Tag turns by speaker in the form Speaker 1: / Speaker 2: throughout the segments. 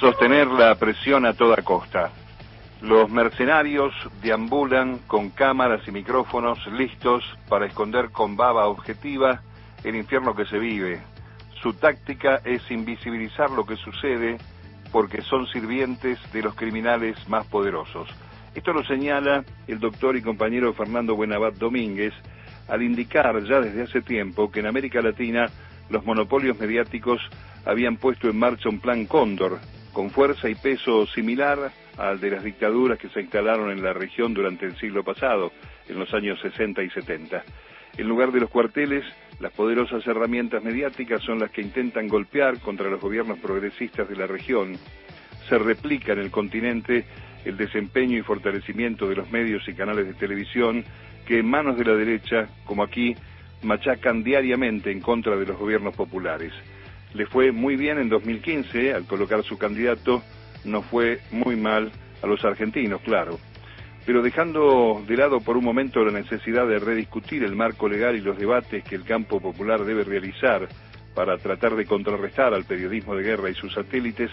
Speaker 1: Sostener la presión a toda costa. Los mercenarios deambulan con cámaras y micrófonos listos para esconder con baba objetiva el infierno que se vive. Su táctica es invisibilizar lo que sucede porque son sirvientes de los criminales más poderosos. Esto lo señala el doctor y compañero Fernando Buenabat Domínguez al indicar ya desde hace tiempo que en América Latina los monopolios mediáticos habían puesto en marcha un plan Cóndor, con fuerza y peso similar al de las dictaduras que se instalaron en la región durante el siglo pasado, en los años 60 y 70. En lugar de los cuarteles, las poderosas herramientas mediáticas son las que intentan golpear contra los gobiernos progresistas de la región. Se replica en el continente el desempeño y fortalecimiento de los medios y canales de televisión que en manos de la derecha, como aquí, machacan diariamente en contra de los gobiernos populares. Le fue muy bien en 2015 al colocar su candidato, no fue muy mal a los argentinos, claro. Pero dejando de lado por un momento la necesidad de rediscutir el marco legal y los debates que el campo popular debe realizar para tratar de contrarrestar al periodismo de guerra y sus satélites,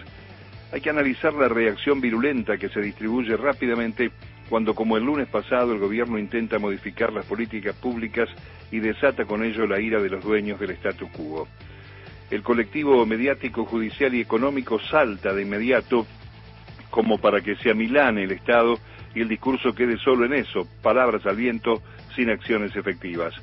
Speaker 1: hay que analizar la reacción virulenta que se distribuye rápidamente cuando, como el lunes pasado, el gobierno intenta modificar las políticas públicas y desata con ello la ira de los dueños del statu quo. El colectivo mediático, judicial y económico salta de inmediato como para que se amilane el Estado y el discurso quede solo en eso, palabras al viento sin acciones efectivas.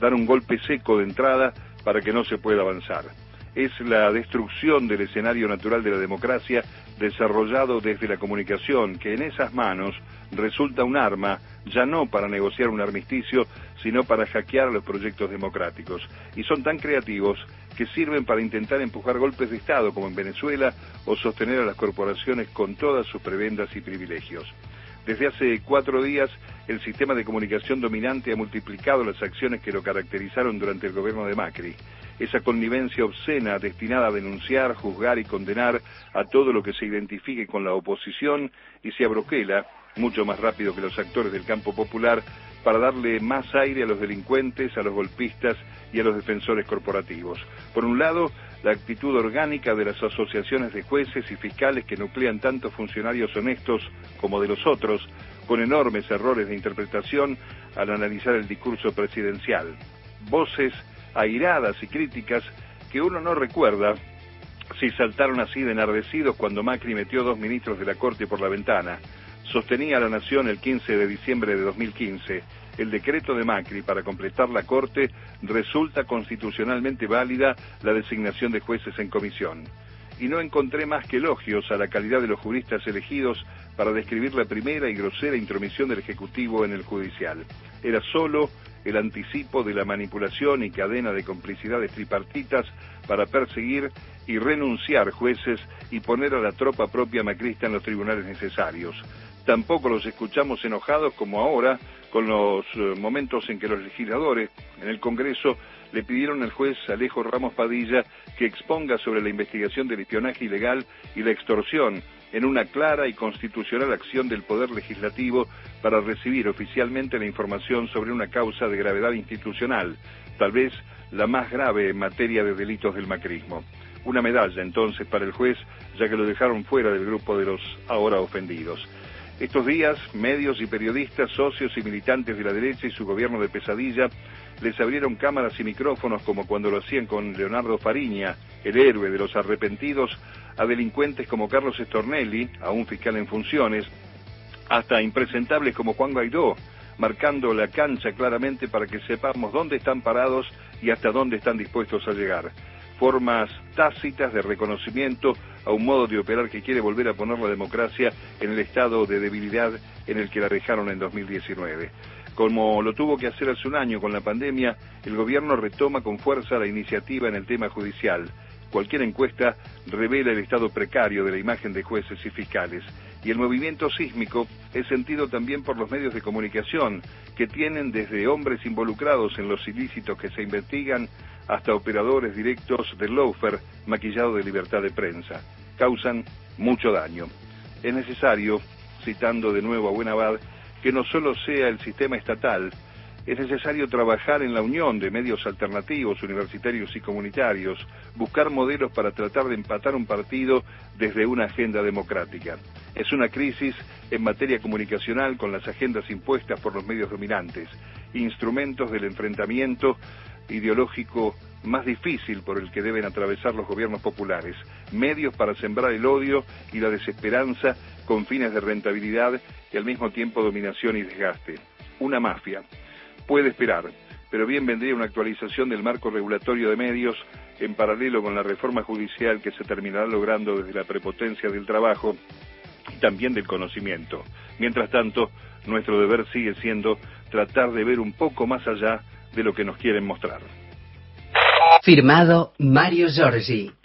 Speaker 1: Dar un golpe seco de entrada para que no se pueda avanzar es la destrucción del escenario natural de la democracia desarrollado desde la comunicación, que en esas manos resulta un arma ya no para negociar un armisticio, sino para hackear los proyectos democráticos. Y son tan creativos que sirven para intentar empujar golpes de Estado, como en Venezuela, o sostener a las corporaciones con todas sus prebendas y privilegios. Desde hace cuatro días, el sistema de comunicación dominante ha multiplicado las acciones que lo caracterizaron durante el gobierno de Macri esa connivencia obscena destinada a denunciar, juzgar y condenar a todo lo que se identifique con la oposición y se abroquela, mucho más rápido que los actores del campo popular, para darle más aire a los delincuentes, a los golpistas y a los defensores corporativos. Por un lado, la actitud orgánica de las asociaciones de jueces y fiscales que nuclean tanto funcionarios honestos como de los otros, con enormes errores de interpretación al analizar el discurso presidencial. Voces airadas y críticas que uno no recuerda si saltaron así de enardecidos cuando Macri metió dos ministros de la Corte por la ventana. Sostenía a la Nación el 15 de diciembre de 2015. El decreto de Macri para completar la Corte resulta constitucionalmente válida la designación de jueces en comisión. Y no encontré más que elogios a la calidad de los juristas elegidos para describir la primera y grosera intromisión del Ejecutivo en el Judicial. Era solo el anticipo de la manipulación y cadena de complicidades tripartitas para perseguir y renunciar jueces y poner a la tropa propia macrista en los tribunales necesarios. Tampoco los escuchamos enojados como ahora con los eh, momentos en que los legisladores en el Congreso le pidieron al juez Alejo Ramos Padilla que exponga sobre la investigación del espionaje ilegal y la extorsión en una clara y constitucional acción del Poder Legislativo para recibir oficialmente la información sobre una causa de gravedad institucional, tal vez la más grave en materia de delitos del macrismo. Una medalla entonces para el juez, ya que lo dejaron fuera del grupo de los ahora ofendidos. Estos días, medios y periodistas, socios y militantes de la derecha y su gobierno de pesadilla les abrieron cámaras y micrófonos como cuando lo hacían con Leonardo Fariña, el héroe de los arrepentidos, a delincuentes como Carlos Estornelli, a un fiscal en funciones, hasta impresentables como Juan Guaidó, marcando la cancha claramente para que sepamos dónde están parados y hasta dónde están dispuestos a llegar. Formas tácitas de reconocimiento a un modo de operar que quiere volver a poner la democracia en el estado de debilidad en el que la dejaron en 2019. Como lo tuvo que hacer hace un año con la pandemia, el gobierno retoma con fuerza la iniciativa en el tema judicial. Cualquier encuesta revela el estado precario de la imagen de jueces y fiscales. Y el movimiento sísmico es sentido también por los medios de comunicación, que tienen desde hombres involucrados en los ilícitos que se investigan hasta operadores directos del loafer maquillado de libertad de prensa. Causan mucho daño. Es necesario, citando de nuevo a Buenavad, que no solo sea el sistema estatal Es necesario trabajar en la unión de medios alternativos, universitarios y comunitarios, buscar modelos para tratar de empatar un partido desde una agenda democrática. Es una crisis en materia comunicacional con las agendas impuestas por los medios dominantes, instrumentos del enfrentamiento ideológico más difícil por el que deben atravesar los gobiernos populares, medios para sembrar el odio y la desesperanza con fines de rentabilidad y al mismo tiempo dominación y desgaste. Una mafia. Puede esperar, pero bien vendría una actualización del marco regulatorio de medios en paralelo con la reforma judicial que se terminará logrando desde la prepotencia del trabajo y también del conocimiento. Mientras tanto, nuestro deber sigue siendo tratar de ver un poco más allá de lo que nos quieren mostrar.
Speaker 2: Firmado Mario Giorgi.